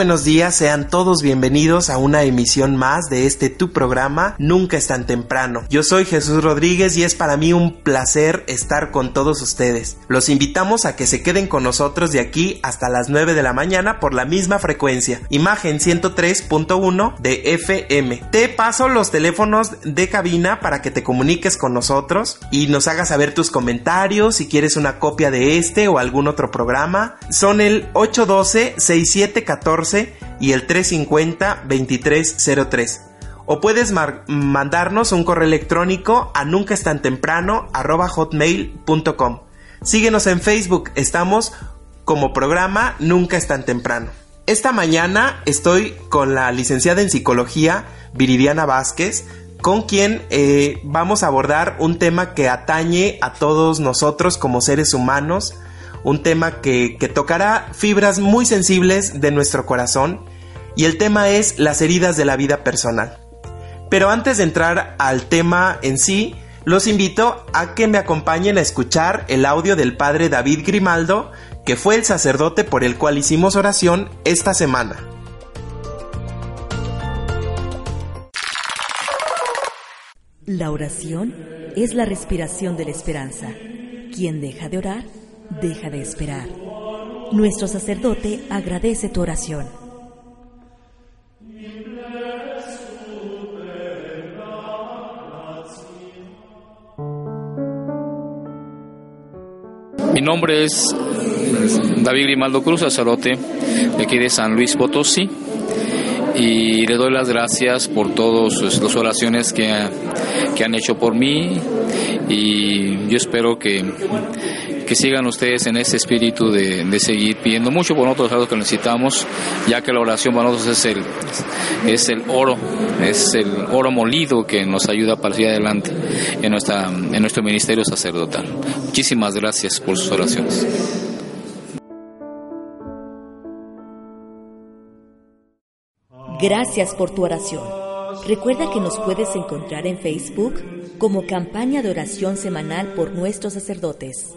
Buenos días, sean todos bienvenidos a una emisión más de este tu programa Nunca es tan temprano. Yo soy Jesús Rodríguez y es para mí un placer estar con todos ustedes. Los invitamos a que se queden con nosotros de aquí hasta las 9 de la mañana por la misma frecuencia, imagen 103.1 de FM. Te paso los teléfonos de cabina para que te comuniques con nosotros y nos hagas saber tus comentarios si quieres una copia de este o algún otro programa. Son el 812 6714 y el 350-2303. O puedes mandarnos un correo electrónico a nunca. Síguenos en Facebook, estamos como programa Nunca es tan temprano. Esta mañana estoy con la licenciada en psicología Viridiana Vázquez, con quien eh, vamos a abordar un tema que atañe a todos nosotros como seres humanos, un tema que, tocará fibras muy sensibles de nuestro corazón y el tema es las heridas de la vida personal. Pero antes de entrar al tema en sí, los invito a que me acompañen a escuchar el audio del padre David Grimaldo, que fue el sacerdote por el cual hicimos oración esta semana. La oración es la respiración de la esperanza. Quien deja de orar deja de esperar. Nuestro sacerdote agradece tu oración. Mi nombre es David Grimaldo Cruz, sacerdote de aquí de San Luis Potosí, y le doy las gracias por todas las oraciones que, que han hecho por mí, y yo espero que que sigan ustedes en ese espíritu de, seguir pidiendo mucho por nosotros algo que necesitamos, ya que la oración para nosotros es el, es el oro, es el oro molido que nos ayuda para seguir adelante en, nuestra, en nuestro ministerio sacerdotal. Muchísimas gracias por sus oraciones. Gracias por tu oración. Recuerda que nos puedes encontrar en Facebook como campaña de oración semanal por nuestros sacerdotes.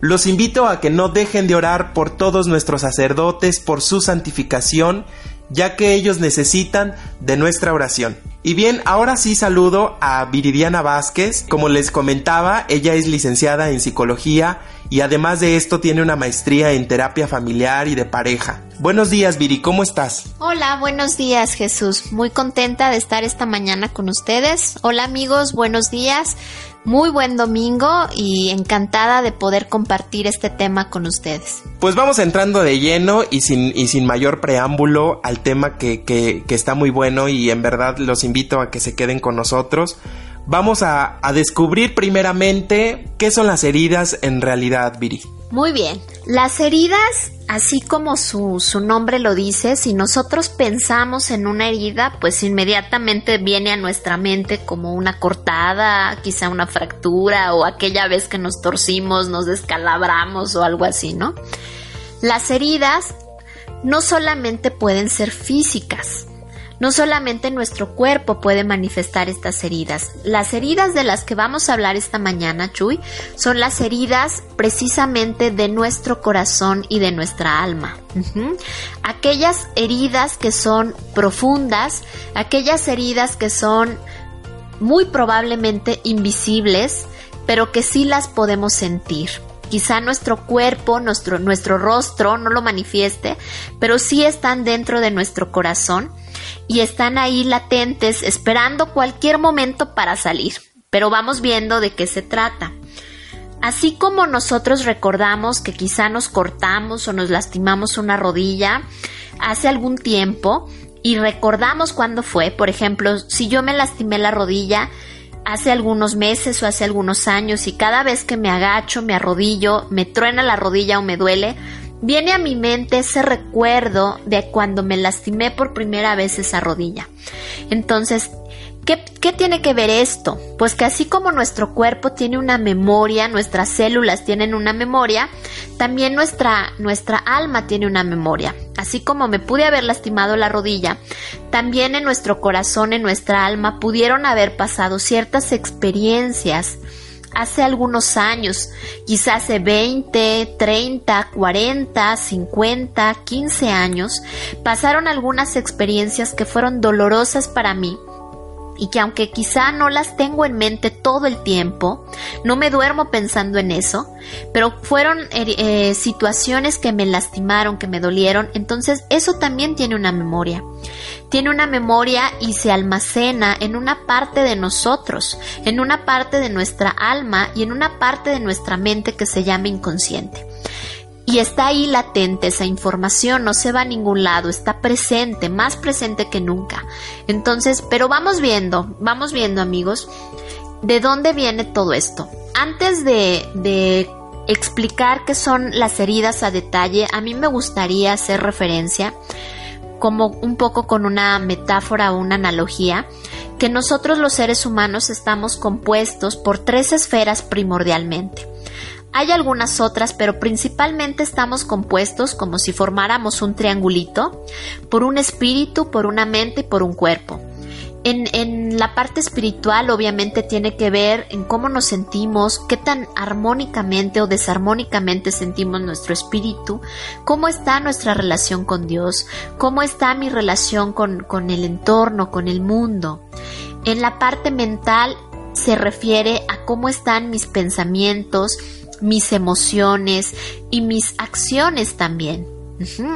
Los invito a que no dejen de orar por todos nuestros sacerdotes, por su santificación, ya que ellos necesitan de nuestra oración. Y bien, ahora sí saludo a Viridiana Vázquez. Como les comentaba, ella es licenciada en psicología y además de esto tiene una maestría en terapia familiar y de pareja. Buenos días, Viri, ¿cómo estás? Hola, buenos días, Jesús. Muy contenta de estar esta mañana con ustedes. Hola, amigos, buenos días. Muy buen domingo y encantada de poder compartir este tema con ustedes. Pues vamos entrando de lleno y sin, y sin mayor preámbulo al tema que, que, que está muy bueno y en verdad los invito a que se queden con nosotros. Vamos a, a descubrir primeramente qué son las heridas en realidad, Viri. Muy bien, las heridas, así como su, su, nombre lo dice, si nosotros pensamos en una herida, pues inmediatamente viene a nuestra mente como una cortada, quizá una fractura o aquella vez que nos torcimos, nos descalabramos o algo así, ¿no? Las heridas no solamente pueden ser físicas, No solamente nuestro cuerpo puede manifestar estas heridas. Las heridas de las que vamos a hablar esta mañana, Chuy, son las heridas precisamente de nuestro corazón y de nuestra alma. Aquellas heridas que son profundas, aquellas heridas que son muy probablemente invisibles, pero que sí las podemos sentir. Quizá nuestro cuerpo, nuestro, nuestro rostro no lo manifieste, pero sí están dentro de nuestro corazón y están ahí latentes esperando cualquier momento para salir. Pero vamos viendo de qué se trata. Así como nosotros recordamos que quizá nos cortamos o nos lastimamos una rodilla hace algún tiempo y recordamos cuándo fue, por ejemplo, si yo me lastimé la rodilla hace algunos meses o hace algunos años y cada vez que me agacho, me arrodillo, me truena la rodilla o me duele, viene a mi mente ese recuerdo de cuando me lastimé por primera vez esa rodilla. Entonces, ¿qué, tiene que ver esto? Pues que así como nuestro cuerpo tiene una memoria, nuestras células tienen una memoria, también nuestra, nuestra alma tiene una memoria. Así como me pude haber lastimado la rodilla, también en nuestro corazón, en nuestra alma, pudieron haber pasado ciertas experiencias hace algunos años, quizás hace 20, 30, 40, 50, 15 años, pasaron algunas experiencias que fueron dolorosas para mí y que aunque quizá no las tengo en mente todo el tiempo, no me duermo pensando en eso, pero fueron eh, eh, situaciones que me lastimaron, que me dolieron, entonces eso también tiene una memoria. Tiene una memoria y se almacena en una parte de nosotros, en una parte de nuestra alma y en una parte de nuestra mente que se llama inconsciente. Y está ahí latente esa información, no se va a ningún lado, está presente, más presente que nunca. Entonces, pero vamos viendo, vamos viendo amigos, de dónde viene todo esto. Antes de, de explicar qué son las heridas a detalle, a mí me gustaría hacer referencia como un poco con una metáfora o una analogía, que nosotros los seres humanos estamos compuestos por tres esferas primordialmente. Hay algunas otras, pero principalmente estamos compuestos como si formáramos un triangulito por un espíritu, por una mente y por un cuerpo. En, la parte espiritual obviamente tiene que ver en cómo nos sentimos, qué tan armónicamente o desarmónicamente sentimos nuestro espíritu, cómo está nuestra relación con Dios, cómo está mi relación con, con el entorno, con el mundo. En la parte mental se refiere a cómo están mis pensamientos, mis emociones y mis acciones también.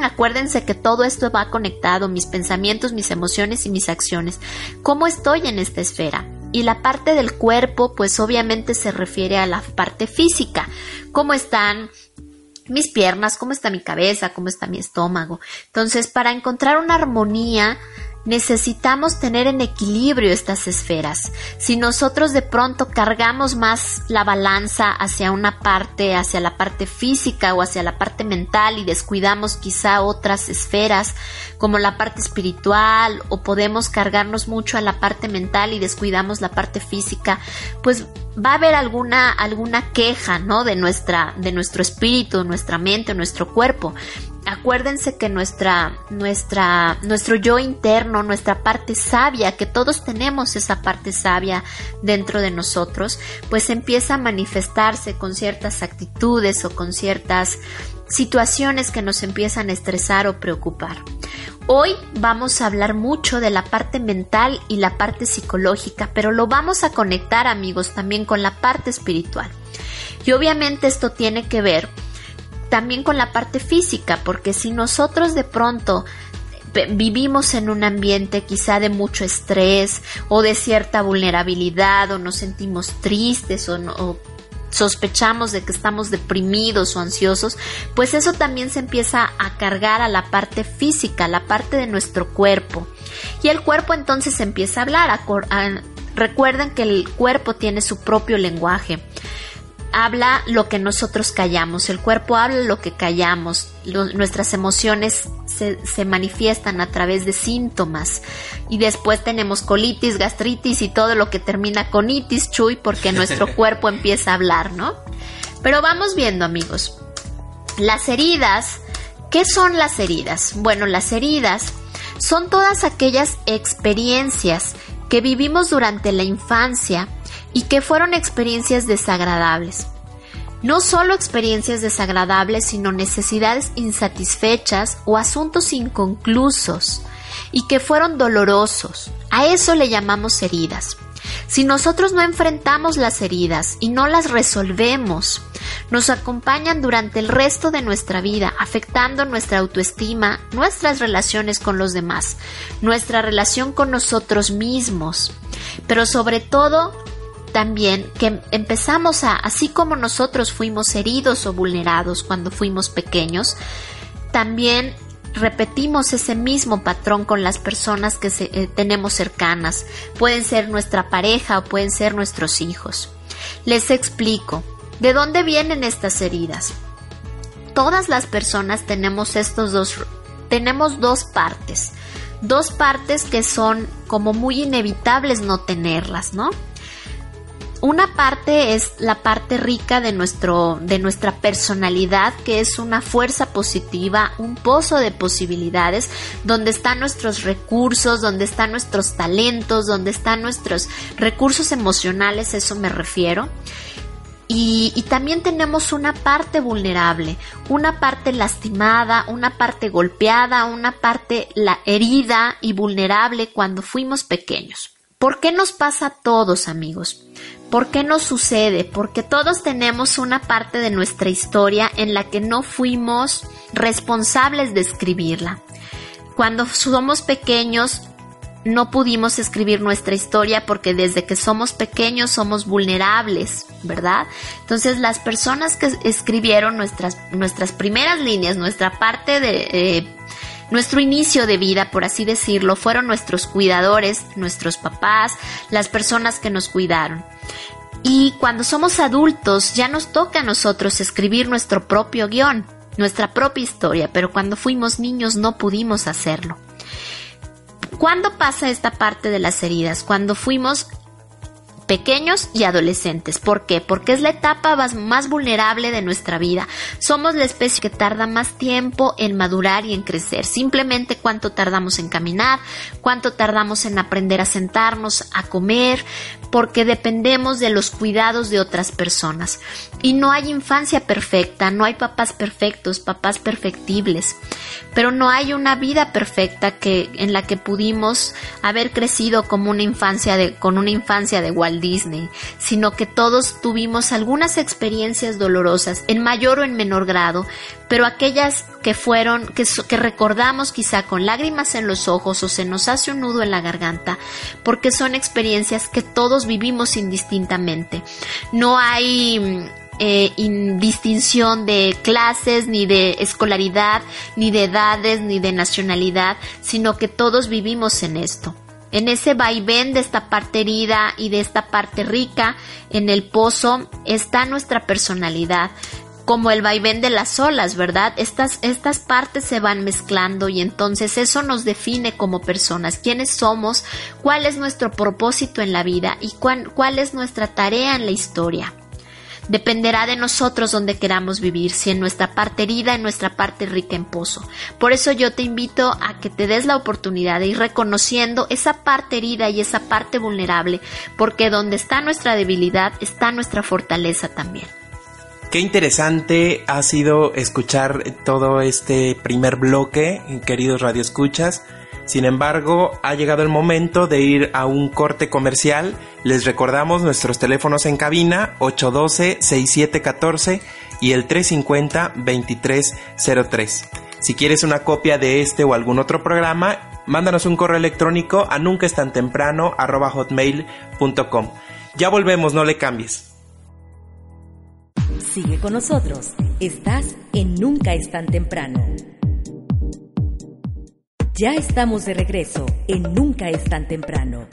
Acuérdense que todo esto va conectado, mis pensamientos, mis emociones y mis acciones. ¿Cómo estoy en esta esfera? Y la parte del cuerpo, pues obviamente se refiere a la parte física. ¿Cómo están mis piernas? ¿Cómo está mi cabeza? ¿Cómo está mi estómago? Entonces, para encontrar una armonía, necesitamos tener en equilibrio estas esferas. Si nosotros de pronto cargamos más la balanza hacia una parte, hacia la parte física o hacia la parte mental y descuidamos quizá otras esferas como la parte espiritual o podemos cargarnos mucho a la parte mental y descuidamos la parte física, pues va a haber alguna alguna queja, ¿no? de nuestra de nuestro espíritu, nuestra mente, nuestro cuerpo acuérdense que nuestra, nuestra, nuestro yo interno, nuestra parte sabia, que todos tenemos esa parte sabia dentro de nosotros, pues empieza a manifestarse con ciertas actitudes o con ciertas situaciones que nos empiezan a estresar o preocupar. Hoy vamos a hablar mucho de la parte mental y la parte psicológica, pero lo vamos a conectar amigos también con la parte espiritual. Y obviamente esto tiene que ver también con la parte física, porque si nosotros de pronto vivimos en un ambiente quizá de mucho estrés o de cierta vulnerabilidad o nos sentimos tristes o, sospechamos de que estamos deprimidos o ansiosos, pues eso también se empieza a cargar a la parte física, la parte de nuestro cuerpo. Y el cuerpo entonces empieza a hablar. recuerden que el cuerpo tiene su propio lenguaje habla lo que nosotros callamos, el cuerpo habla lo que callamos, nuestras emociones se, se, manifiestan a través de síntomas y después tenemos colitis, gastritis y todo lo que termina con itis, chuy, porque nuestro cuerpo empieza a hablar, ¿no? Pero vamos viendo amigos, las heridas ¿Qué son las heridas? Bueno, las heridas son todas aquellas experiencias que vivimos durante la infancia y que fueron experiencias desagradables. No solo experiencias desagradables, sino necesidades insatisfechas o asuntos inconclusos y que fueron dolorosos. A eso le llamamos heridas. Si nosotros no enfrentamos las heridas y no las resolvemos, nos acompañan durante el resto de nuestra vida, afectando nuestra autoestima, nuestras relaciones con los demás, nuestra relación con nosotros mismos, pero sobre todo también que empezamos a, así como nosotros fuimos heridos o vulnerados cuando fuimos pequeños, también repetimos ese mismo patrón con las personas que eh, tenemos cercanas. Pueden ser nuestra pareja o pueden ser nuestros hijos. Les explico. ¿De dónde vienen estas heridas? Todas las personas tenemos estos dos tenemos dos partes. Dos partes que son como muy inevitables no tenerlas, ¿no? Una parte es la parte rica de, nuestro, de nuestra personalidad, que es una fuerza positiva, un pozo de posibilidades, donde están nuestros recursos, donde están nuestros talentos, donde están nuestros recursos emocionales, eso me refiero. Y, y, también tenemos una parte vulnerable, una parte lastimada, una parte golpeada, una parte la herida y vulnerable cuando fuimos pequeños. ¿Por qué nos pasa a todos, amigos? ¿Por qué nos sucede? Porque todos tenemos una parte de nuestra historia en la que no fuimos responsables de escribirla. Cuando somos pequeños no pudimos escribir nuestra historia porque desde que somos pequeños somos vulnerables, ¿verdad? Entonces las personas que escribieron nuestras, nuestras primeras líneas, nuestra parte de... Eh, nuestro inicio de vida, por así decirlo, fueron nuestros cuidadores, nuestros papás, las personas que nos cuidaron. Y cuando somos adultos ya nos toca a nosotros escribir nuestro propio guion, nuestra propia historia, pero cuando fuimos niños no pudimos hacerlo. ¿Cuándo pasa esta parte de las heridas? Cuando fuimos pequeños y adolescentes. ¿Por qué? Porque es la etapa más vulnerable de nuestra vida. Somos la especie que tarda más tiempo en madurar y en crecer. Simplemente cuánto tardamos en caminar, cuánto tardamos en aprender a sentarnos, a comer, porque dependemos de los cuidados de otras personas. Y no hay infancia perfecta, no hay papás perfectos, papás perfectibles, pero no hay una vida perfecta que en la que pudimos haber crecido como una infancia de con una infancia de Walt Disney, sino que todos tuvimos algunas experiencias dolorosas, en mayor o en menor grado, pero aquellas que fueron, que, que recordamos quizá con lágrimas en los ojos o se nos hace un nudo en la garganta, porque son experiencias que todos vivimos indistintamente. No hay eh, distinción de clases, ni de escolaridad, ni de edades, ni de nacionalidad, sino que todos vivimos en esto en ese vaivén de esta parte herida y de esta parte rica, en el pozo está nuestra personalidad, como el vaivén de las olas, ¿verdad? Estas, estas partes se van mezclando y entonces eso nos define como personas, quiénes somos, cuál es nuestro propósito en la vida y cuál es nuestra tarea en la historia. Dependerá de nosotros donde queramos vivir, si en nuestra parte herida, en nuestra parte rica en pozo. Por eso yo te invito a que te des la oportunidad de ir reconociendo esa parte herida y esa parte vulnerable, porque donde está nuestra debilidad está nuestra fortaleza también. Qué interesante ha sido escuchar todo este primer bloque, queridos radioescuchas. Sin embargo, ha llegado el momento de ir a un corte comercial. Les recordamos nuestros teléfonos en cabina 812-6714 y el 350-2303. Si quieres una copia de este o algún otro programa, mándanos un correo electrónico a hotmail.com. Ya volvemos, no le cambies. Sigue con nosotros. Estás en Nunca es tan temprano. Ya estamos de regreso en Nunca es tan temprano.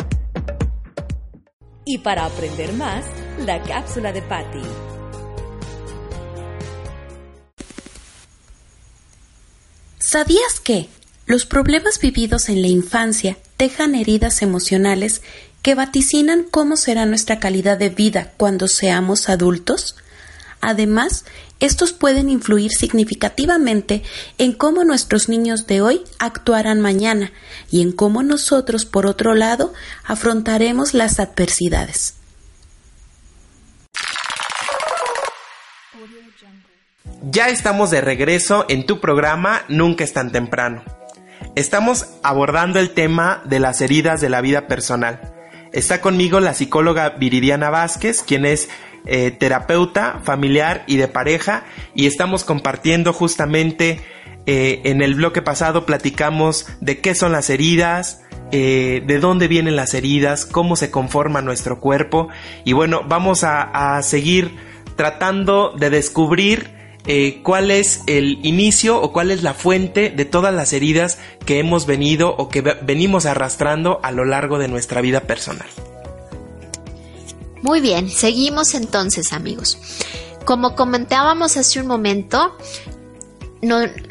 Y para aprender más, la cápsula de Patty. ¿Sabías que los problemas vividos en la infancia dejan heridas emocionales que vaticinan cómo será nuestra calidad de vida cuando seamos adultos? Además, estos pueden influir significativamente en cómo nuestros niños de hoy actuarán mañana y en cómo nosotros, por otro lado, afrontaremos las adversidades. Ya estamos de regreso en tu programa Nunca es tan temprano. Estamos abordando el tema de las heridas de la vida personal. Está conmigo la psicóloga Viridiana Vázquez, quien es eh, terapeuta familiar y de pareja, y estamos compartiendo justamente eh, en el bloque pasado platicamos de qué son las heridas, eh, de dónde vienen las heridas, cómo se conforma nuestro cuerpo, y bueno, vamos a, seguir tratando de descubrir cuál es el inicio o cuál es la fuente de todas las heridas que hemos venido o que venimos arrastrando a lo largo de nuestra vida personal. Muy bien, seguimos entonces amigos. Como comentábamos hace un momento,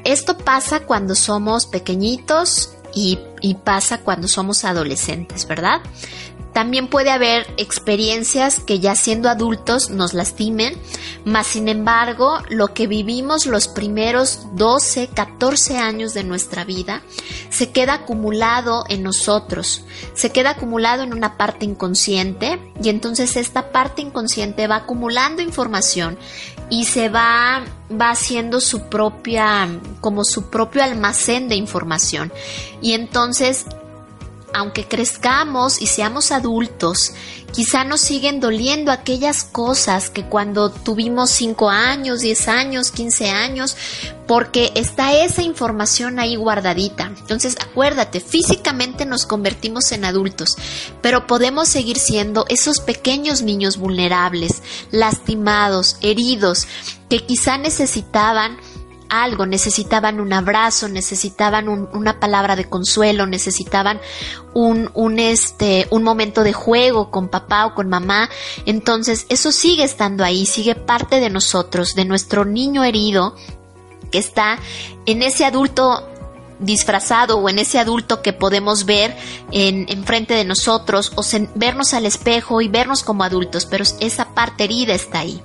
esto pasa cuando somos pequeñitos y, y pasa cuando somos adolescentes, ¿verdad? También puede haber experiencias que ya siendo adultos nos lastimen, mas sin embargo lo que vivimos los primeros 12, 14 años de nuestra vida se queda acumulado en nosotros, se queda acumulado en una parte inconsciente y entonces esta parte inconsciente va acumulando información y se va va haciendo su propia como su propio almacén de información. Y entonces aunque crezcamos y seamos adultos, quizá nos siguen doliendo aquellas cosas que cuando tuvimos 5 años, 10 años, 15 años, porque está esa información ahí guardadita. Entonces, acuérdate, físicamente nos convertimos en adultos, pero podemos seguir siendo esos pequeños niños vulnerables, lastimados, heridos, que quizá necesitaban algo, necesitaban un abrazo, necesitaban una palabra de consuelo, necesitaban un, este, un momento de juego con papá o con mamá. Entonces, eso sigue estando ahí, sigue parte de nosotros, de nuestro niño herido que está en ese adulto disfrazado o en ese adulto que podemos ver en, frente de nosotros o vernos al espejo y vernos como adultos, pero esa parte herida está ahí.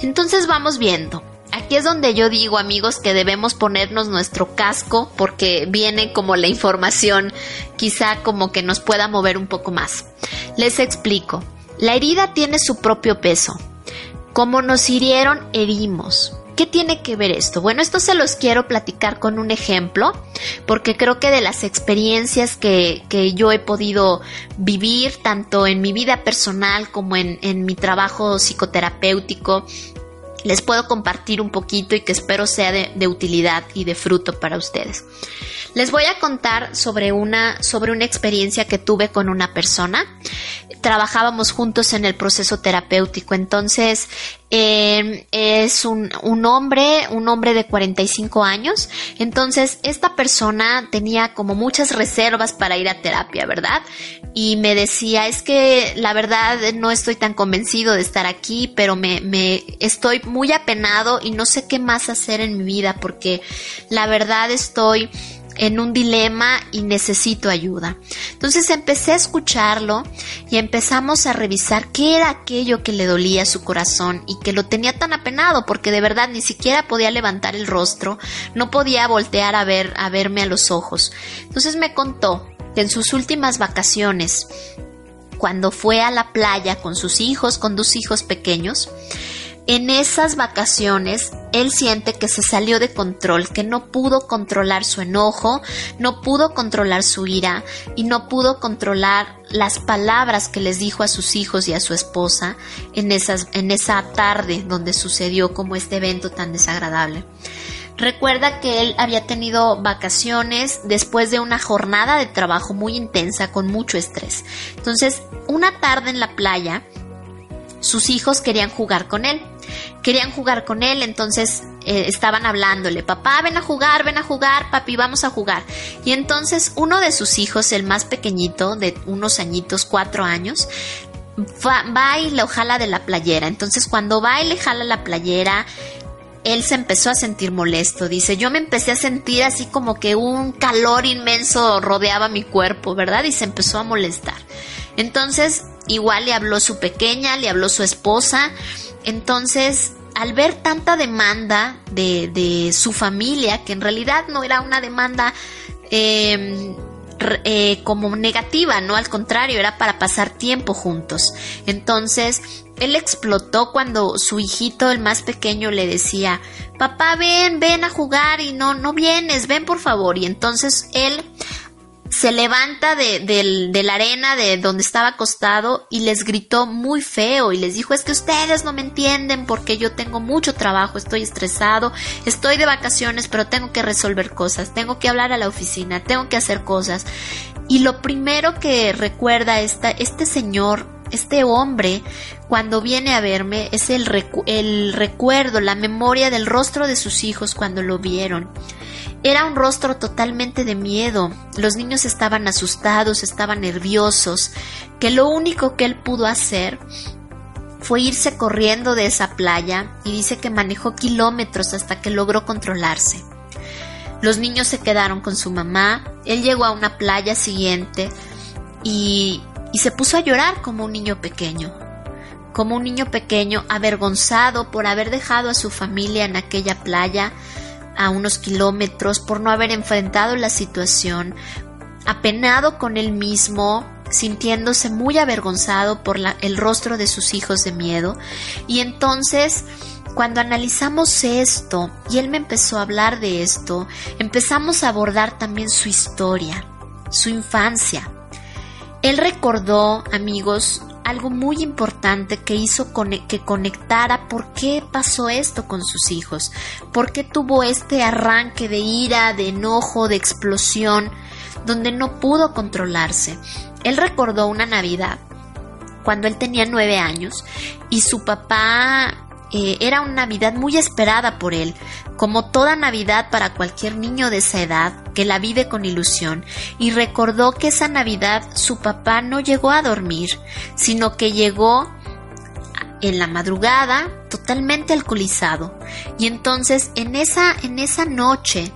Entonces vamos viendo. Aquí es donde yo digo, amigos, que debemos ponernos nuestro casco porque viene como la información quizá como que nos pueda mover un poco más. Les explico. La herida tiene su propio peso. Como nos hirieron, herimos. ¿Qué tiene que ver esto? Bueno, esto se los quiero platicar con un ejemplo, porque creo que de las experiencias que, yo he podido vivir, tanto en mi vida personal como en, en mi trabajo psicoterapéutico, les puedo compartir un poquito y que espero sea de, utilidad y de fruto para ustedes. Les voy a contar sobre una, sobre una experiencia que tuve con una persona. Trabajábamos juntos en el proceso terapéutico, entonces em, es un, un, hombre, un hombre de 45 años. Entonces, esta persona tenía como muchas reservas para ir a terapia, ¿verdad? Y me decía, es que la verdad no estoy tan convencido de estar aquí, pero me, me estoy muy apenado y no sé qué más hacer en mi vida porque la verdad estoy en un dilema y necesito ayuda. Entonces empecé a escucharlo y empezamos a revisar qué era aquello que le dolía a su corazón y que lo tenía tan apenado porque de verdad ni siquiera podía levantar el rostro, no podía voltear a ver a verme a los ojos. Entonces me contó que en sus últimas vacaciones cuando fue a la playa con sus hijos, con dos hijos pequeños, en esas vacaciones él siente que se salió de control, que no pudo controlar su enojo, no pudo controlar su ira y no pudo controlar las palabras que les dijo a sus hijos y a su esposa en, en esa tarde donde sucedió como este evento tan desagradable. Recuerda que él había tenido vacaciones después de una jornada de trabajo muy intensa con mucho estrés. Entonces, una tarde en la playa, sus hijos querían jugar con él querían jugar con él, entonces eh, estaban hablándole, papá, ven a jugar, ven a jugar, papi, vamos a jugar. Y entonces uno de sus hijos, el más pequeñito, de unos añitos, cuatro años, va, y le jala de la playera. Entonces cuando va y le jala la playera, él se empezó a sentir molesto. Dice, yo me empecé a sentir así como que un calor inmenso rodeaba mi cuerpo, ¿verdad? Y se empezó a molestar. Entonces, igual le habló su pequeña, le habló su esposa entonces al ver tanta demanda de, su familia, que en realidad no era una demanda em, eh, como negativa, no al contrario, era para pasar tiempo juntos. Entonces, él explotó cuando su hijito, el más pequeño, le decía, papá, ven, ven a jugar y no, no vienes, ven por favor. Y entonces él se levanta de, la arena de donde estaba acostado y les gritó muy feo y les dijo es que ustedes no me entienden porque yo tengo mucho trabajo, estoy estresado, estoy de vacaciones pero tengo que resolver cosas, tengo que hablar a la oficina, tengo que hacer cosas. Y lo primero que recuerda esta, este señor, este hombre, cuando viene a verme es el, el recuerdo, la memoria del rostro de sus hijos cuando lo vieron. Era un rostro totalmente de miedo. Los niños estaban asustados, estaban nerviosos, que lo único que él pudo hacer fue irse corriendo de esa playa y dice que manejó kilómetros hasta que logró controlarse. Los niños se quedaron con su mamá, él llegó a una playa siguiente y, y se puso a llorar como un niño pequeño, como un niño pequeño avergonzado por haber dejado a su familia en aquella playa, a unos kilómetros por no haber enfrentado la situación, apenado con él mismo, sintiéndose muy avergonzado por el rostro de sus hijos de miedo. Y entonces, cuando analizamos esto, y él me empezó a hablar de esto, empezamos a abordar también su historia, su infancia. Él recordó, amigos, algo muy importante que hizo que conectara por qué pasó esto con sus hijos, por qué tuvo este arranque de ira, de enojo, de explosión, donde no pudo controlarse. Él recordó una Navidad cuando él tenía nueve años y su papá eh, era una Navidad muy esperada por él, como toda Navidad para cualquier niño de esa edad que la vive con ilusión, y recordó que esa Navidad su papá no llegó a dormir, sino que llegó en la madrugada totalmente alcoholizado. Y entonces en esa, en esa noche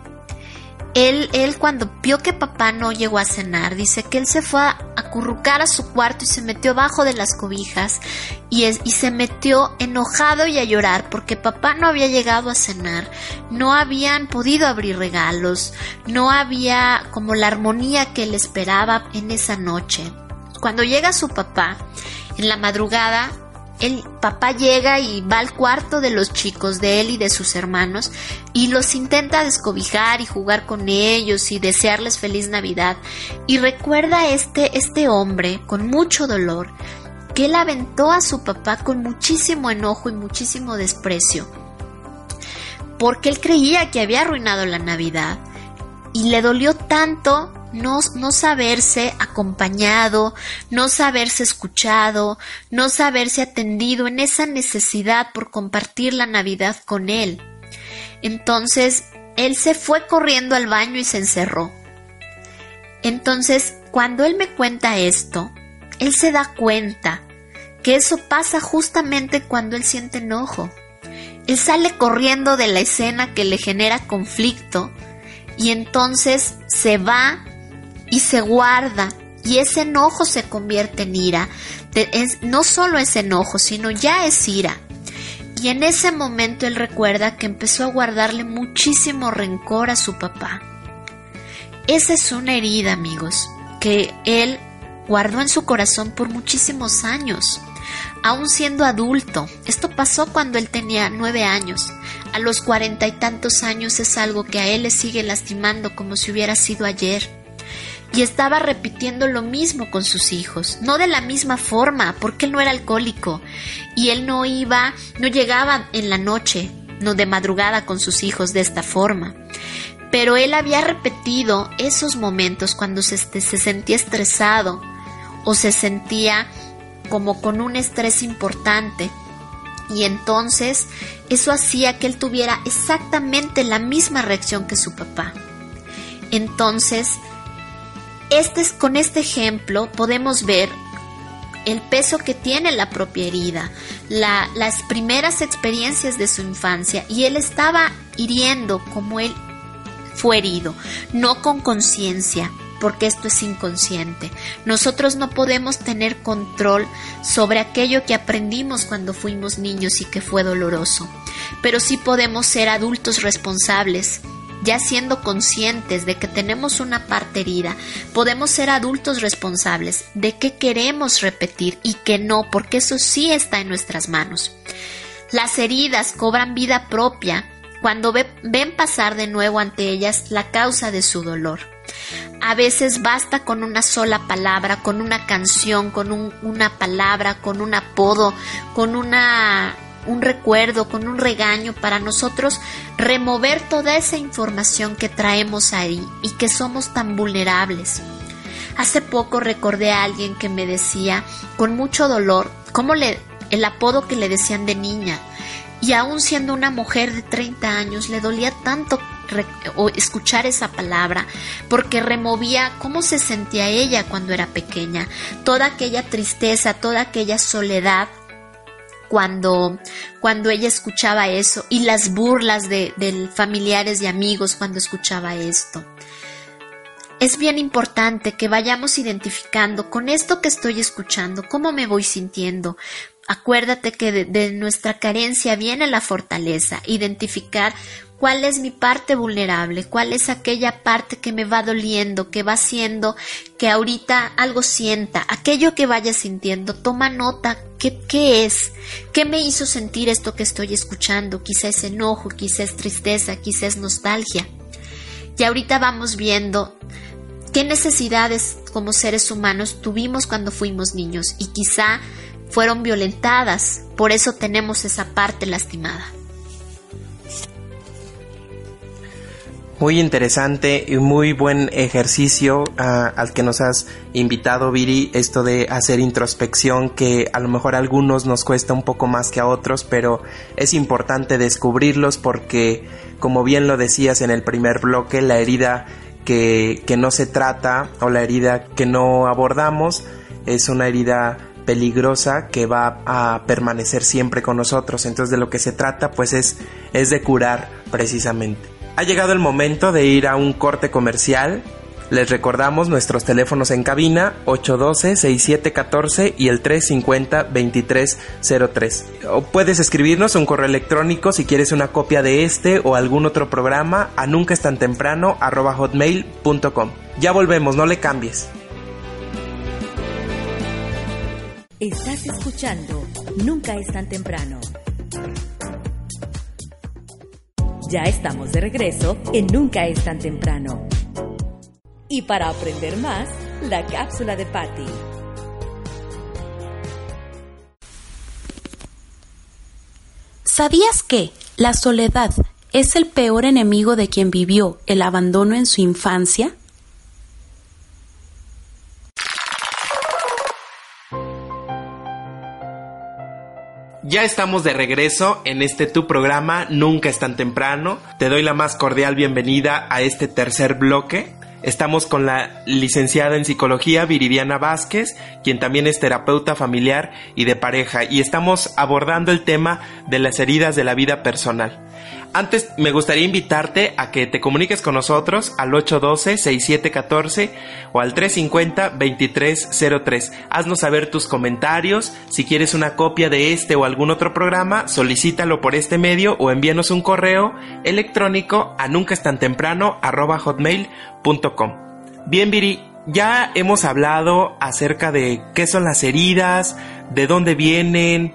él, él cuando vio que papá no llegó a cenar, dice que él se fue a acurrucar a su cuarto y se metió bajo de las cobijas y, y se metió enojado y a llorar porque papá no había llegado a cenar, no habían podido abrir regalos, no había como la armonía que él esperaba en esa noche. Cuando llega su papá, en la madrugada, el papá llega y va al cuarto de los chicos, de él y de sus hermanos, y los intenta descobijar y jugar con ellos y desearles feliz Navidad. Y recuerda este, este hombre, con mucho dolor, que él aventó a su papá con muchísimo enojo y muchísimo desprecio, porque él creía que había arruinado la Navidad. Y le dolió tanto no, no saberse acompañado, no saberse escuchado, no saberse atendido en esa necesidad por compartir la Navidad con él. Entonces, él se fue corriendo al baño y se encerró. Entonces, cuando él me cuenta esto, él se da cuenta que eso pasa justamente cuando él siente enojo. Él sale corriendo de la escena que le genera conflicto y entonces se va y se guarda y ese enojo se convierte en ira. no solo es enojo, sino ya es ira. Y en ese momento él recuerda que empezó a guardarle muchísimo rencor a su papá. Esa es una herida, amigos, que él guardó en su corazón por muchísimos años, aún siendo adulto. Esto pasó cuando él tenía nueve años. A los cuarenta y tantos años es algo que a él le sigue lastimando como si hubiera sido ayer y estaba repitiendo lo mismo con sus hijos, no de la misma forma, porque él no era alcohólico y él no iba, no llegaba en la noche, no de madrugada con sus hijos de esta forma. Pero él había repetido esos momentos cuando se, se sentía estresado o se sentía como con un estrés importante. Y entonces eso hacía que él tuviera exactamente la misma reacción que su papá. Entonces este, con este ejemplo podemos ver el peso que tiene la propia herida, las primeras experiencias de su infancia y él estaba hiriendo como él fue herido, no con conciencia, porque esto es inconsciente. Nosotros no podemos tener control sobre aquello que aprendimos cuando fuimos niños y que fue doloroso. pero sí podemos ser adultos responsables. Ya siendo conscientes de que tenemos una parte herida, podemos ser adultos responsables de qué queremos repetir y qué no, porque eso sí está en nuestras manos. Las heridas cobran vida propia cuando ven pasar de nuevo ante ellas la causa de su dolor. A veces basta con una sola palabra, con una canción, con una palabra, con un apodo, con una, un recuerdo, con un regaño para nosotros remover toda esa información que traemos ahí y que somos tan vulnerables. Hace poco recordé a alguien que me decía con mucho dolor cómo le el apodo que le decían de niña y aún siendo una mujer de 30 años le dolía tanto o escuchar esa palabra, porque removía cómo se sentía ella cuando era pequeña, toda aquella tristeza, toda aquella soledad cuando, cuando ella escuchaba eso y las burlas de, de familiares y amigos cuando escuchaba esto. Es bien importante que vayamos identificando con esto que estoy escuchando, cómo me voy sintiendo, Acuérdate que de, de, nuestra carencia viene la fortaleza, identificar cuál es mi parte vulnerable, cuál es aquella parte que me va doliendo, que va haciendo que ahorita algo sienta, aquello que vaya sintiendo, toma nota, ¿qué, qué es? ¿Qué me hizo sentir esto que estoy escuchando? Quizá es enojo, quizá es tristeza, quizá es nostalgia. Y ahorita vamos viendo qué necesidades como seres humanos tuvimos cuando fuimos niños y quizá fueron violentadas, por eso tenemos esa parte lastimada. Muy interesante y muy buen ejercicio uh, al que nos has invitado, Viri, esto de hacer introspección que a lo mejor a algunos nos cuesta un poco más que a otros, pero es importante descubrirlos porque, como bien lo decías en el primer bloque, la herida que, que no se trata o la herida que no abordamos es una herida peligrosa que va a permanecer siempre con nosotros. Entonces de lo que se trata pues es, es de curar precisamente. Ha llegado el momento de ir a un corte comercial. Les recordamos nuestros teléfonos en cabina 812-6714 y el 350-2303. O puedes escribirnos un correo electrónico si quieres una copia de este o algún otro programa a nunca tan temprano hotmail.com. Ya volvemos, no le cambies. Estás escuchando Nunca es tan temprano. Ya estamos de regreso en Nunca es tan temprano. Y para aprender más, la cápsula de Patty. ¿Sabías que la soledad es el peor enemigo de quien vivió el abandono en su infancia? Ya estamos de regreso en este tu programa Nunca es tan temprano. Te doy la más cordial bienvenida a este tercer bloque. Estamos con la licenciada en psicología Viridiana Vázquez, quien también es terapeuta familiar y de pareja, y estamos abordando el tema de las heridas de la vida personal. Antes me gustaría invitarte a que te comuniques con nosotros al 812-6714 o al 350-2303. Haznos saber tus comentarios. Si quieres una copia de este o algún otro programa, solicítalo por este medio o envíanos un correo electrónico a nunca hotmail.com. Bien, Viri, ya hemos hablado acerca de qué son las heridas, de dónde vienen,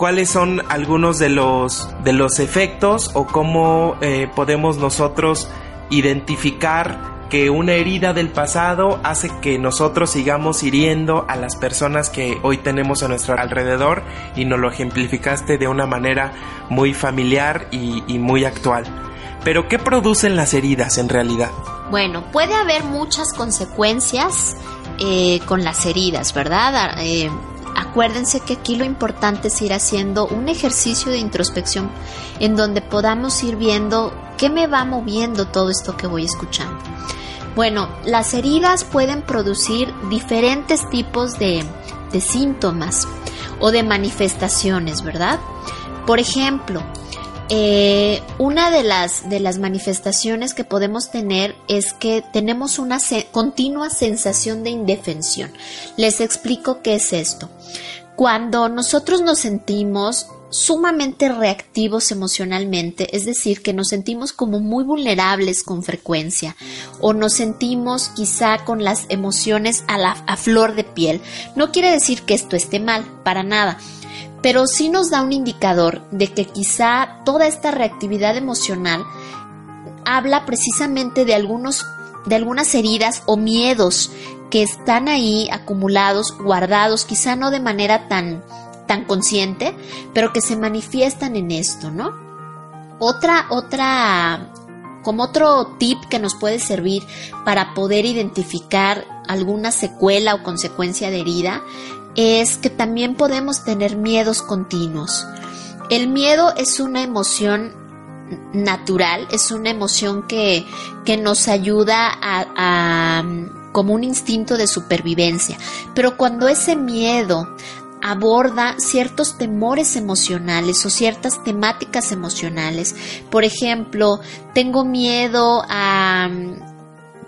cuáles son algunos de los, de los efectos o cómo eh, podemos nosotros identificar que una herida del pasado hace que nosotros sigamos hiriendo a las personas que hoy tenemos a nuestro alrededor y nos lo ejemplificaste de una manera muy familiar y, muy actual. Pero ¿qué producen las heridas en realidad? Bueno, puede haber muchas consecuencias eh, con las heridas, ¿verdad? Eh, Acuérdense que aquí lo importante es ir haciendo un ejercicio de introspección en donde podamos ir viendo qué me va moviendo todo esto que voy escuchando. Bueno, las heridas pueden producir diferentes tipos de, de síntomas o de manifestaciones, ¿verdad? Por ejemplo, eh, una de las, de las manifestaciones que podemos tener es que tenemos una continua sensación de indefensión. Les explico qué es esto. Cuando nosotros nos sentimos sumamente reactivos emocionalmente, es decir, que nos sentimos como muy vulnerables con frecuencia o nos sentimos quizá con las emociones a, la, a flor de piel. No quiere decir que esto esté mal, para nada, pero sí nos da un indicador de que quizá toda esta reactividad emocional habla precisamente de algunos de algunas heridas o miedos que están ahí acumulados, guardados, quizá no de manera tan tan consciente, pero que se manifiestan en esto, ¿no? Otra, otra, como otro tip que nos puede servir para poder identificar alguna secuela o consecuencia de herida es que también podemos tener miedos continuos. El miedo es una emoción natural, es una emoción que, que nos ayuda a, a, como un instinto de supervivencia. Pero cuando ese miedo aborda ciertos temores emocionales o ciertas temáticas emocionales. Por ejemplo, tengo miedo a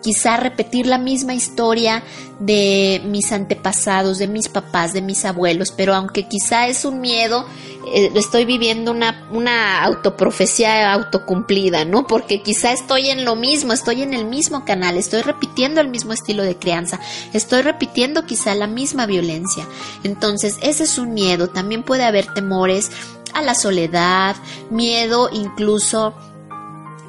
quizá repetir la misma historia de mis antepasados, de mis papás, de mis abuelos, pero aunque quizá es un miedo, eh, estoy viviendo una, una autoprofecía autocumplida, ¿no? Porque quizá estoy en lo mismo, estoy en el mismo canal, estoy repitiendo el mismo estilo de crianza, estoy repitiendo quizá la misma violencia. Entonces, ese es un miedo. También puede haber temores a la soledad, miedo incluso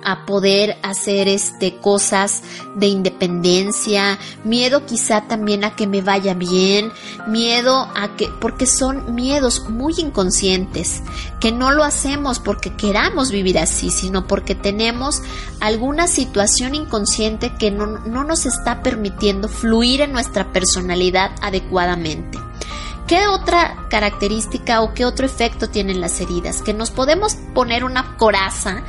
a poder hacer este cosas de independencia, miedo quizá también a que me vaya bien, miedo a que porque son miedos muy inconscientes, que no lo hacemos porque queramos vivir así, sino porque tenemos alguna situación inconsciente que no, no nos está permitiendo fluir en nuestra personalidad adecuadamente. ¿Qué otra característica o qué otro efecto tienen las heridas? Que nos podemos poner una coraza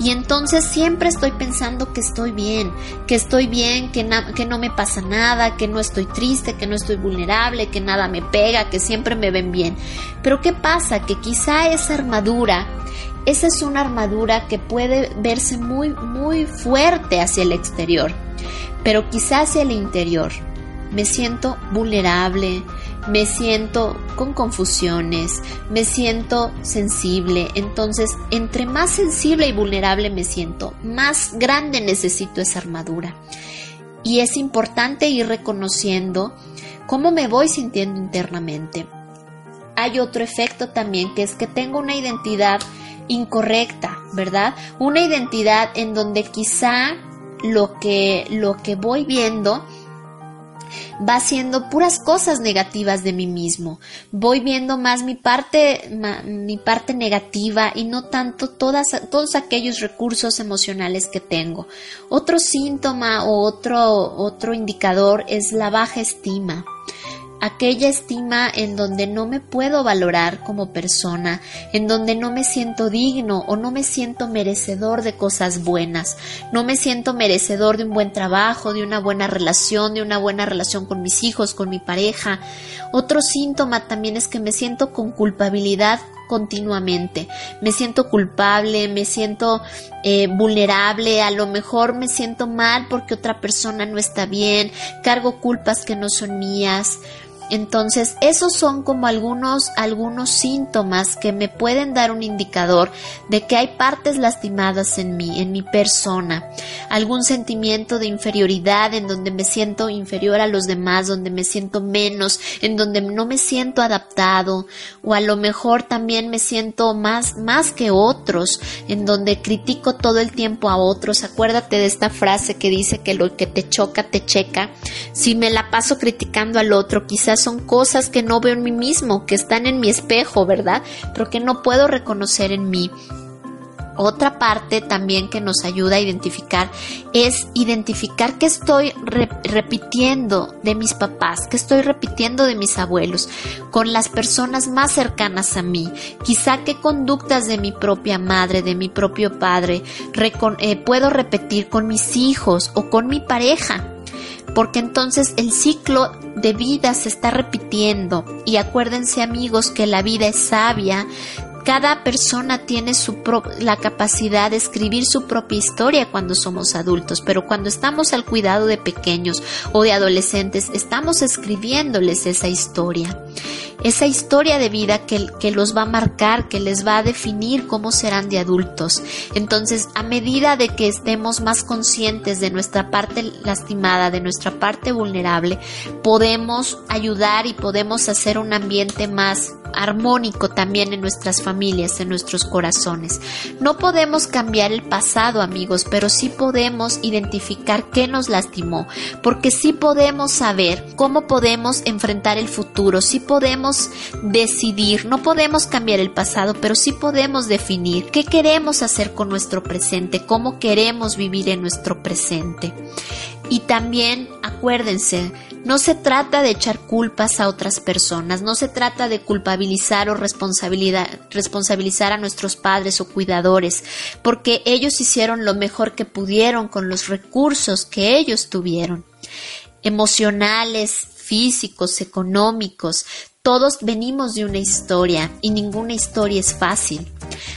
y entonces siempre estoy pensando que estoy bien, que estoy bien, que, no me pasa nada, que no estoy triste, que no estoy vulnerable, que nada me pega, que siempre me ven bien. Pero ¿qué pasa? Que quizá esa armadura, esa es una armadura que puede verse muy, muy fuerte hacia el exterior, pero quizá hacia el interior. Me siento vulnerable, me siento con confusiones, me siento sensible. Entonces, entre más sensible y vulnerable me siento, más grande necesito esa armadura. Y es importante ir reconociendo cómo me voy sintiendo internamente. Hay otro efecto también que es que tengo una identidad incorrecta, ¿verdad? Una identidad en donde quizá lo que, lo que voy viendo va haciendo puras cosas negativas de mí mismo. Voy viendo más mi parte, mi parte negativa y no tanto todas, todos aquellos recursos emocionales que tengo. Otro síntoma o otro, otro indicador es la baja estima aquella estima en donde no me puedo valorar como persona, en donde no me siento digno o no me siento merecedor de cosas buenas, no me siento merecedor de un buen trabajo, de una buena relación, de una buena relación con mis hijos, con mi pareja. Otro síntoma también es que me siento con culpabilidad continuamente. Me siento culpable, me siento eh, vulnerable, a lo mejor me siento mal porque otra persona no está bien, cargo culpas que no son mías. Entonces, esos son como algunos, algunos síntomas que me pueden dar un indicador de que hay partes lastimadas en mí, en mi persona. Algún sentimiento de inferioridad en donde me siento inferior a los demás, donde me siento menos, en donde no me siento adaptado, o a lo mejor también me siento más, más que otros, en donde critico todo el tiempo a otros. Acuérdate de esta frase que dice que lo que te choca, te checa. Si me la paso criticando al otro, quizás son cosas que no veo en mí mismo, que están en mi espejo, ¿verdad? Pero que no puedo reconocer en mí. Otra parte también que nos ayuda a identificar es identificar qué estoy repitiendo de mis papás, qué estoy repitiendo de mis abuelos, con las personas más cercanas a mí. Quizá qué conductas de mi propia madre, de mi propio padre, eh, puedo repetir con mis hijos o con mi pareja porque entonces el ciclo de vida se está repitiendo. Y acuérdense amigos que la vida es sabia, cada persona tiene su la capacidad de escribir su propia historia cuando somos adultos, pero cuando estamos al cuidado de pequeños o de adolescentes, estamos escribiéndoles esa historia. esa historia de vida que, que, los va a marcar, que les va a definir cómo serán de adultos. Entonces, a medida de que estemos más conscientes de nuestra parte lastimada, de nuestra parte vulnerable, podemos ayudar y podemos hacer un ambiente más armónico también en nuestras familias, en nuestros corazones. No podemos cambiar el pasado, amigos, pero sí podemos identificar qué nos lastimó, porque sí podemos saber cómo podemos enfrentar el futuro, sí podemos decidir, no podemos cambiar el pasado, pero sí podemos definir qué queremos hacer con nuestro presente, cómo queremos vivir en nuestro presente. Y también acuérdense, no se trata de echar culpas a otras personas, no se trata de culpabilizar o responsabilizar a nuestros padres o cuidadores, porque ellos hicieron lo mejor que pudieron con los recursos que ellos tuvieron emocionales, físicos, económicos, todos venimos de una historia y ninguna historia es fácil.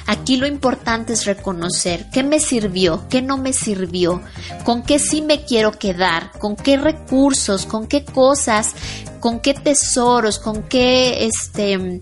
Aquí lo importante es reconocer qué me sirvió, qué no me sirvió, con qué sí me quiero quedar, con qué recursos, con qué cosas, con qué tesoros, con qué este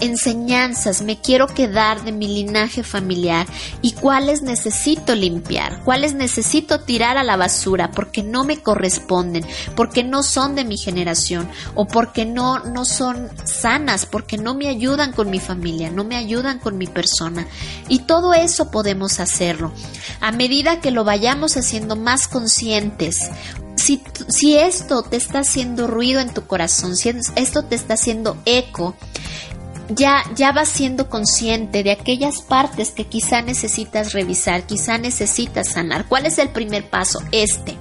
enseñanzas me quiero quedar de mi linaje familiar y cuáles necesito limpiar, cuáles necesito tirar a la basura porque no me corresponden, porque no son de mi generación o porque no, no son sanas, porque no me ayudan con mi familia, no me ayudan con mi persona. Y todo eso podemos hacerlo. A medida que lo vayamos haciendo más conscientes, si, si, esto te está haciendo ruido en tu corazón, si esto te está haciendo eco, ya, ya vas siendo consciente de aquellas partes que quizá necesitas revisar, quizá necesitas sanar. ¿Cuál es el primer paso? Este.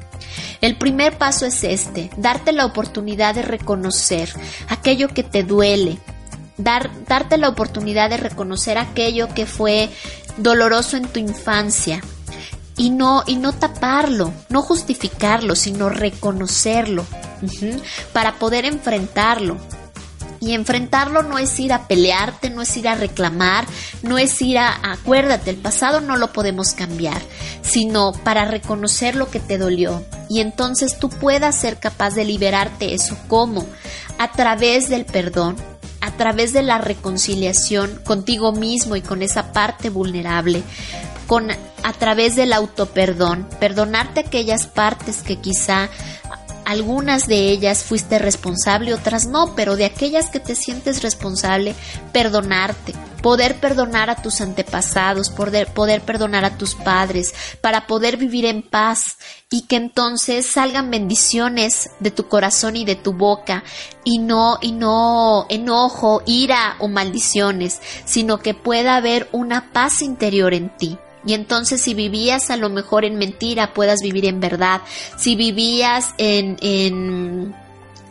El primer paso es este, darte la oportunidad de reconocer aquello que te duele, dar, darte la oportunidad de reconocer aquello que fue doloroso en tu infancia y no, y no taparlo, no justificarlo, sino reconocerlo para poder enfrentarlo. Y enfrentarlo no es ir a pelearte, no es ir a reclamar, no es ir a, acuérdate, el pasado no lo podemos cambiar, sino para reconocer lo que te dolió. Y entonces tú puedas ser capaz de liberarte eso. ¿Cómo? A través del perdón, a través de la reconciliación contigo mismo y con esa parte vulnerable, con a través del autoperdón, perdonarte aquellas partes que quizá algunas de ellas fuiste responsable, otras no, pero de aquellas que te sientes responsable, perdonarte, poder perdonar a tus antepasados, poder, poder perdonar a tus padres, para poder vivir en paz y que entonces salgan bendiciones de tu corazón y de tu boca y no, y no enojo, ira o maldiciones, sino que pueda haber una paz interior en ti. Y entonces si vivías a lo mejor en mentira, puedas vivir en verdad. Si vivías en, en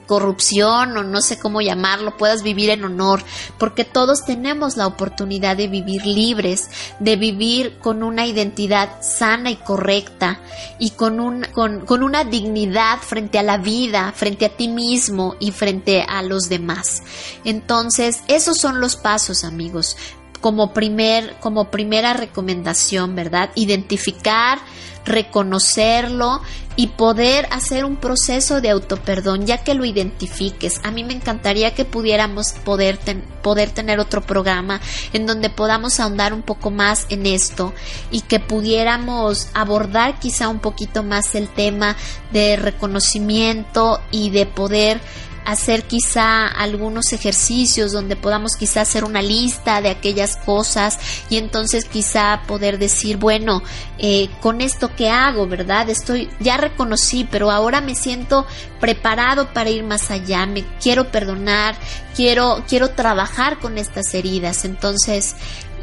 corrupción o no sé cómo llamarlo, puedas vivir en honor, porque todos tenemos la oportunidad de vivir libres, de vivir con una identidad sana y correcta y con, un, con, con una dignidad frente a la vida, frente a ti mismo y frente a los demás. Entonces, esos son los pasos, amigos como, primer, como primera recomendación, ¿verdad? Identificar, reconocerlo y poder hacer un proceso de autoperdón ya que lo identifiques. A mí me encantaría que pudiéramos poder, poder tener otro programa en donde podamos ahondar un poco más en esto y que pudiéramos abordar quizá un poquito más el tema de reconocimiento y de poder hacer quizá algunos ejercicios donde podamos quizá hacer una lista de aquellas cosas y entonces quizá poder decir, bueno, eh, con esto que hago, ¿verdad? Estoy, ya reconocí, pero ahora me siento preparado para ir más allá, me quiero perdonar, quiero, quiero trabajar con estas heridas. Entonces,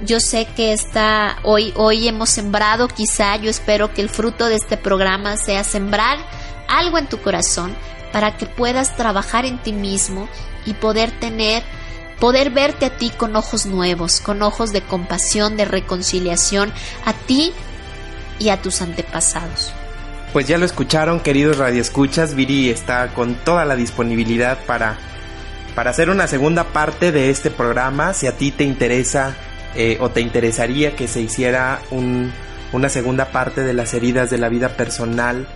yo sé que está hoy hoy hemos sembrado quizá yo espero que el fruto de este programa sea sembrar algo en tu corazón para que puedas trabajar en ti mismo y poder tener, poder verte a ti con ojos nuevos, con ojos de compasión, de reconciliación, a ti y a tus antepasados. Pues ya lo escucharon, queridos radioescuchas, Viri está con toda la disponibilidad para, para hacer una segunda parte de este programa. Si a ti te interesa eh, o te interesaría que se hiciera un, una segunda parte de las heridas de la vida personal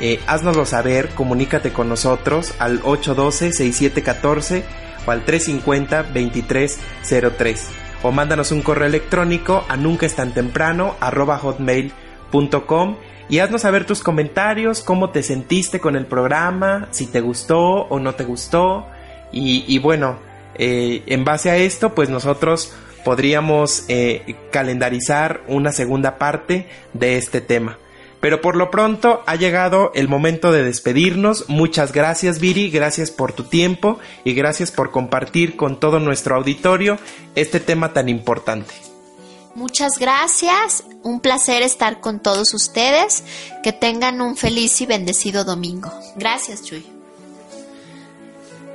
eh, haznoslo saber, comunícate con nosotros al 812-6714 o al 350-2303 o mándanos un correo electrónico a nunca es tan temprano arroba hotmail.com y haznos saber tus comentarios, cómo te sentiste con el programa, si te gustó o no te gustó y, bueno, eh, en base a esto pues nosotros podríamos eh, calendarizar una segunda parte de este tema. Pero por lo pronto ha llegado el momento de despedirnos. Muchas gracias Viri, gracias por tu tiempo y gracias por compartir con todo nuestro auditorio este tema tan importante. Muchas gracias, un placer estar con todos ustedes. Que tengan un feliz y bendecido domingo. Gracias, Chuy.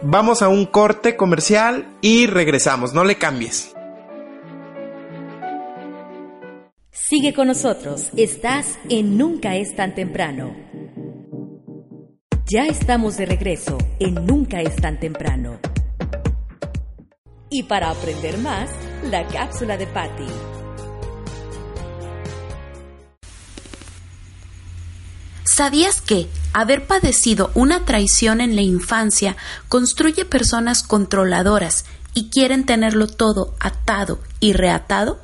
Vamos a un corte comercial y regresamos, no le cambies. Sigue con nosotros, estás en Nunca es tan temprano. Ya estamos de regreso en Nunca es tan temprano. Y para aprender más, la cápsula de Patty. ¿Sabías que haber padecido una traición en la infancia construye personas controladoras y quieren tenerlo todo atado y reatado?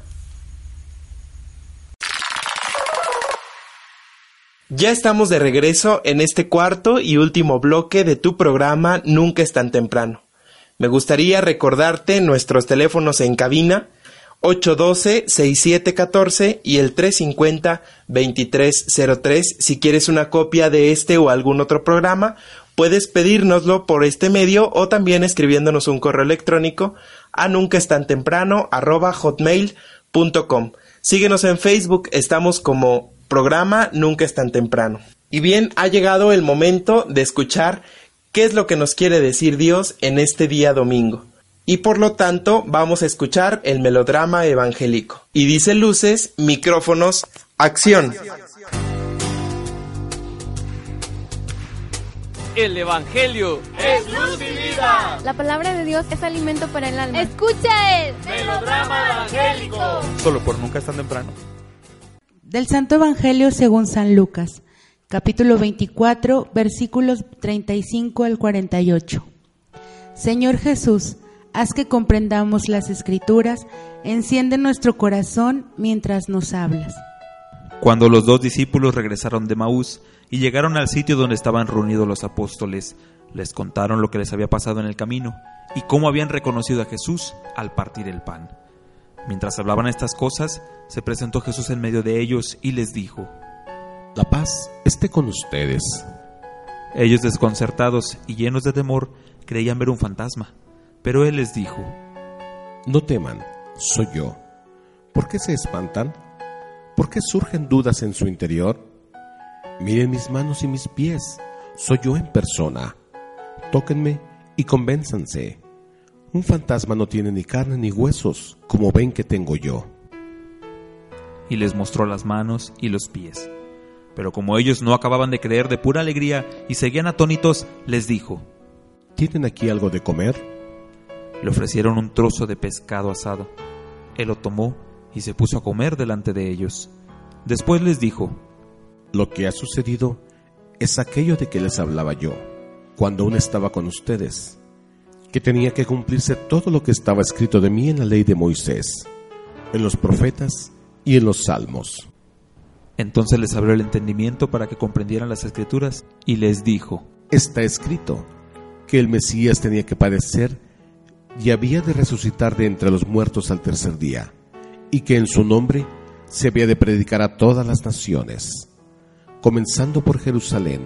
Ya estamos de regreso en este cuarto y último bloque de tu programa Nunca es tan temprano. Me gustaría recordarte nuestros teléfonos en cabina 812-6714 y el 350-2303. Si quieres una copia de este o algún otro programa, puedes pedírnoslo por este medio o también escribiéndonos un correo electrónico a nunca es. Síguenos en Facebook, estamos como programa Nunca es tan temprano. Y bien, ha llegado el momento de escuchar qué es lo que nos quiere decir Dios en este día domingo. Y por lo tanto vamos a escuchar el melodrama evangélico. Y dice luces, micrófonos, acción. El Evangelio es luz y vida. La palabra de Dios es alimento para el alma. Escucha el melodrama evangélico. Solo por nunca es tan temprano. Del Santo Evangelio según San Lucas, capítulo 24, versículos 35 al 48. Señor Jesús, haz que comprendamos las escrituras, enciende nuestro corazón mientras nos hablas. Cuando los dos discípulos regresaron de Maús y llegaron al sitio donde estaban reunidos los apóstoles, les contaron lo que les había pasado en el camino y cómo habían reconocido a Jesús al partir el pan. Mientras hablaban estas cosas, se presentó Jesús en medio de ellos y les dijo, La paz esté con ustedes. Ellos desconcertados y llenos de temor creían ver un fantasma, pero él les dijo, No teman, soy yo. ¿Por qué se espantan? ¿Por qué surgen dudas en su interior? Miren mis manos y mis pies, soy yo en persona. Tóquenme y convénzanse. Un fantasma no tiene ni carne ni huesos, como ven que tengo yo. Y les mostró las manos y los pies. Pero como ellos no acababan de creer de pura alegría y seguían atónitos, les dijo, ¿Tienen aquí algo de comer? Le ofrecieron un trozo de pescado asado. Él lo tomó y se puso a comer delante de ellos. Después les dijo, Lo que ha sucedido es aquello de que les hablaba yo, cuando aún estaba con ustedes que tenía que cumplirse todo lo que estaba escrito de mí en la ley de Moisés, en los profetas y en los salmos. Entonces les abrió el entendimiento para que comprendieran las escrituras y les dijo, Está escrito que el Mesías tenía que padecer y había de resucitar de entre los muertos al tercer día, y que en su nombre se había de predicar a todas las naciones, comenzando por Jerusalén.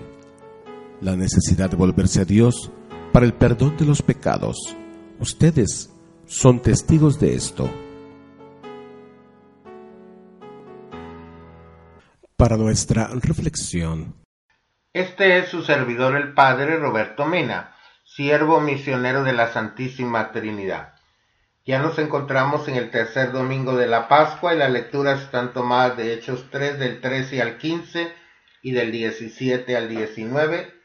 La necesidad de volverse a Dios para el perdón de los pecados. Ustedes son testigos de esto. Para nuestra reflexión. Este es su servidor el Padre Roberto Mena, siervo misionero de la Santísima Trinidad. Ya nos encontramos en el tercer domingo de la Pascua y las lecturas están tomadas de Hechos 3 del 13 al 15 y del 17 al 19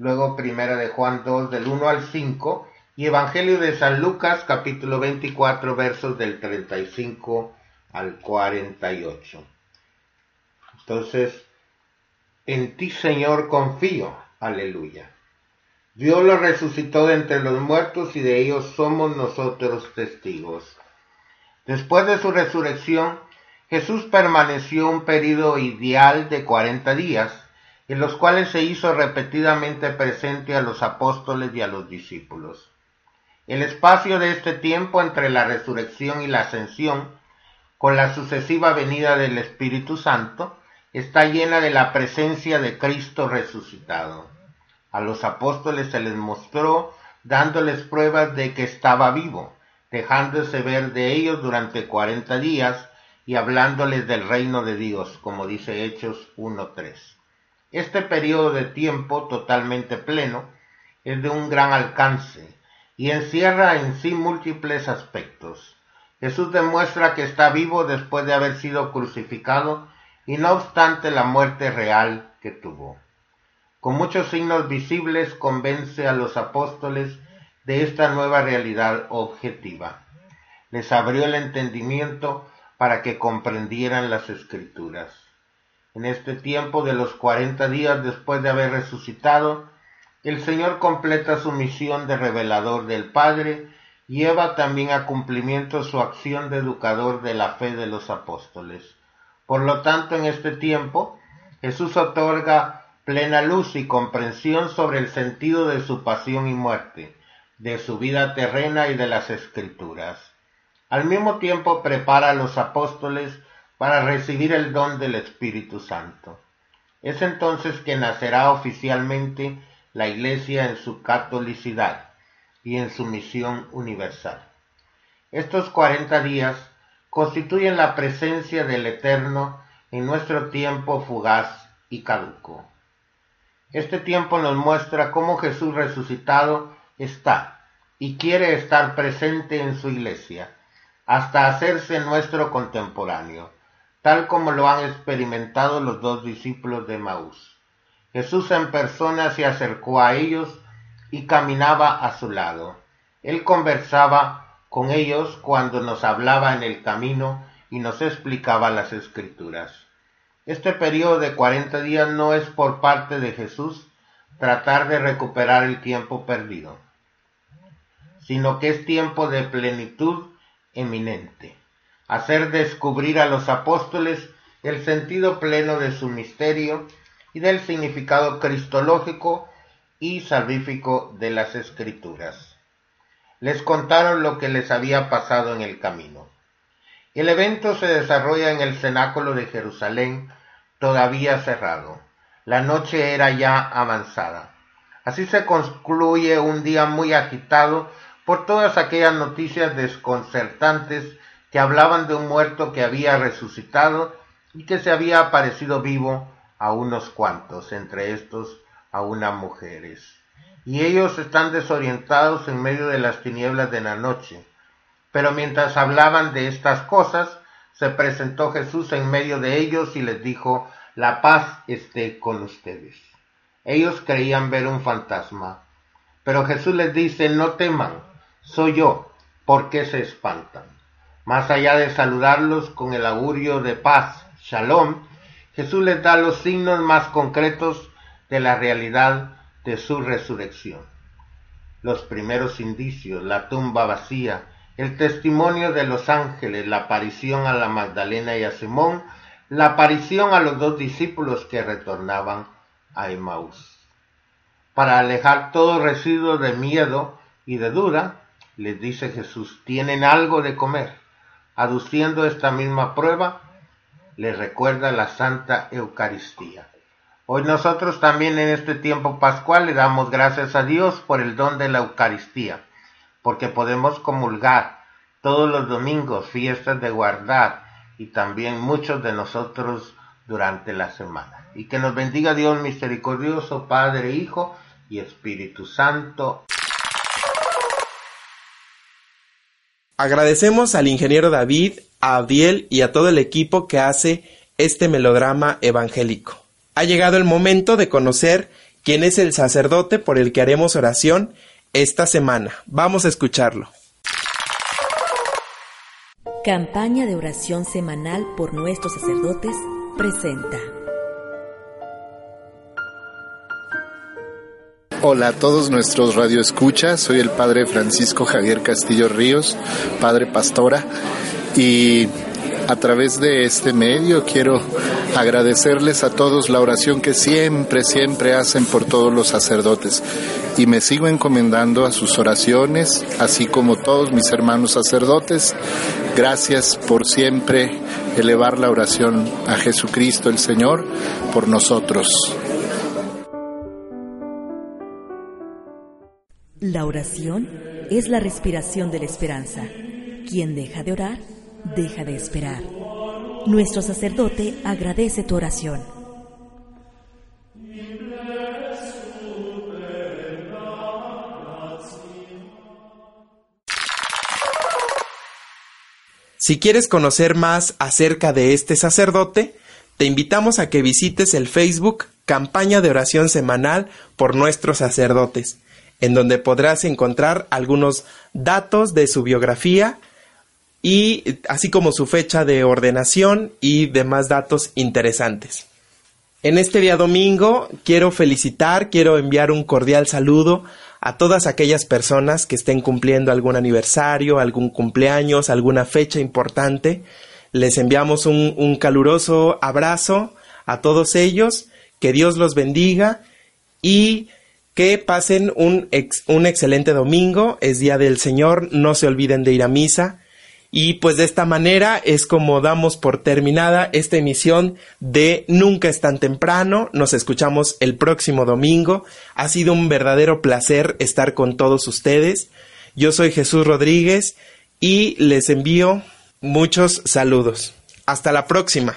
luego Primera de Juan 2 del 1 al 5 y Evangelio de San Lucas capítulo 24 versos del 35 al 48. Entonces, En ti, Señor, confío. Aleluya. Dios lo resucitó de entre los muertos y de ellos somos nosotros testigos. Después de su resurrección, Jesús permaneció un periodo ideal de cuarenta días, en los cuales se hizo repetidamente presente a los apóstoles y a los discípulos. El espacio de este tiempo entre la resurrección y la ascensión, con la sucesiva venida del Espíritu Santo, está llena de la presencia de Cristo resucitado. A los apóstoles se les mostró dándoles pruebas de que estaba vivo, dejándose ver de ellos durante cuarenta días y hablándoles del reino de Dios, como dice Hechos 1.3. Este periodo de tiempo totalmente pleno es de un gran alcance, y encierra en sí múltiples aspectos. Jesús demuestra que está vivo después de haber sido crucificado y no obstante la muerte real que tuvo. Con muchos signos visibles convence a los apóstoles de esta nueva realidad objetiva. Les abrió el entendimiento para que comprendieran las escrituras. En este tiempo de los cuarenta días después de haber resucitado, el Señor completa su misión de revelador del Padre lleva también a cumplimiento su acción de educador de la fe de los apóstoles. Por lo tanto, en este tiempo, Jesús otorga plena luz y comprensión sobre el sentido de su pasión y muerte, de su vida terrena y de las escrituras. Al mismo tiempo prepara a los apóstoles para recibir el don del Espíritu Santo. Es entonces que nacerá oficialmente la Iglesia en su catolicidad y en su misión universal. Estos cuarenta días constituyen la presencia del Eterno en nuestro tiempo fugaz y caduco. Este tiempo nos muestra cómo Jesús resucitado está y quiere estar presente en su iglesia, hasta hacerse nuestro contemporáneo, tal como lo han experimentado los dos discípulos de Maús. Jesús en persona se acercó a ellos y caminaba a su lado. Él conversaba con ellos cuando nos hablaba en el camino y nos explicaba las escrituras. Este periodo de cuarenta días no es por parte de Jesús tratar de recuperar el tiempo perdido, sino que es tiempo de plenitud eminente, hacer descubrir a los apóstoles el sentido pleno de su misterio y del significado cristológico y salvífico de las escrituras. Les contaron lo que les había pasado en el camino. El evento se desarrolla en el cenáculo de Jerusalén, todavía cerrado. La noche era ya avanzada. Así se concluye un día muy agitado por todas aquellas noticias desconcertantes que hablaban de un muerto que había resucitado y que se había aparecido vivo a unos cuantos, entre estos a unas mujeres. Y ellos están desorientados en medio de las tinieblas de la noche. Pero mientras hablaban de estas cosas, se presentó Jesús en medio de ellos y les dijo, la paz esté con ustedes. Ellos creían ver un fantasma. Pero Jesús les dice, no teman, soy yo, ¿por qué se espantan? Más allá de saludarlos con el augurio de paz, shalom, Jesús les da los signos más concretos de la realidad de su resurrección. Los primeros indicios, la tumba vacía, el testimonio de los ángeles, la aparición a la Magdalena y a Simón, la aparición a los dos discípulos que retornaban a Emmaús. Para alejar todo residuo de miedo y de duda, les dice Jesús, tienen algo de comer. Aduciendo esta misma prueba, le recuerda la Santa Eucaristía. Hoy nosotros también en este tiempo pascual le damos gracias a Dios por el don de la Eucaristía, porque podemos comulgar todos los domingos, fiestas de guardar y también muchos de nosotros durante la semana. Y que nos bendiga Dios misericordioso, Padre, Hijo y Espíritu Santo. Agradecemos al ingeniero David a Abdiel y a todo el equipo que hace este melodrama evangélico. Ha llegado el momento de conocer quién es el sacerdote por el que haremos oración esta semana. Vamos a escucharlo. Campaña de oración semanal por nuestros sacerdotes presenta. Hola a todos nuestros radioescuchas, soy el padre Francisco Javier Castillo Ríos, padre pastora, y a través de este medio quiero agradecerles a todos la oración que siempre, siempre hacen por todos los sacerdotes. Y me sigo encomendando a sus oraciones, así como todos mis hermanos sacerdotes. Gracias por siempre elevar la oración a Jesucristo el Señor por nosotros. La oración es la respiración de la esperanza. Quien deja de orar, deja de esperar. Nuestro sacerdote agradece tu oración. Si quieres conocer más acerca de este sacerdote, te invitamos a que visites el Facebook Campaña de Oración Semanal por nuestros sacerdotes en donde podrás encontrar algunos datos de su biografía y así como su fecha de ordenación y demás datos interesantes. En este día domingo quiero felicitar, quiero enviar un cordial saludo a todas aquellas personas que estén cumpliendo algún aniversario, algún cumpleaños, alguna fecha importante. Les enviamos un, un caluroso abrazo a todos ellos, que Dios los bendiga y que pasen un, un excelente domingo, es Día del Señor, no se olviden de ir a misa. Y pues de esta manera es como damos por terminada esta emisión de Nunca es tan temprano. Nos escuchamos el próximo domingo. Ha sido un verdadero placer estar con todos ustedes. Yo soy Jesús Rodríguez y les envío muchos saludos. Hasta la próxima.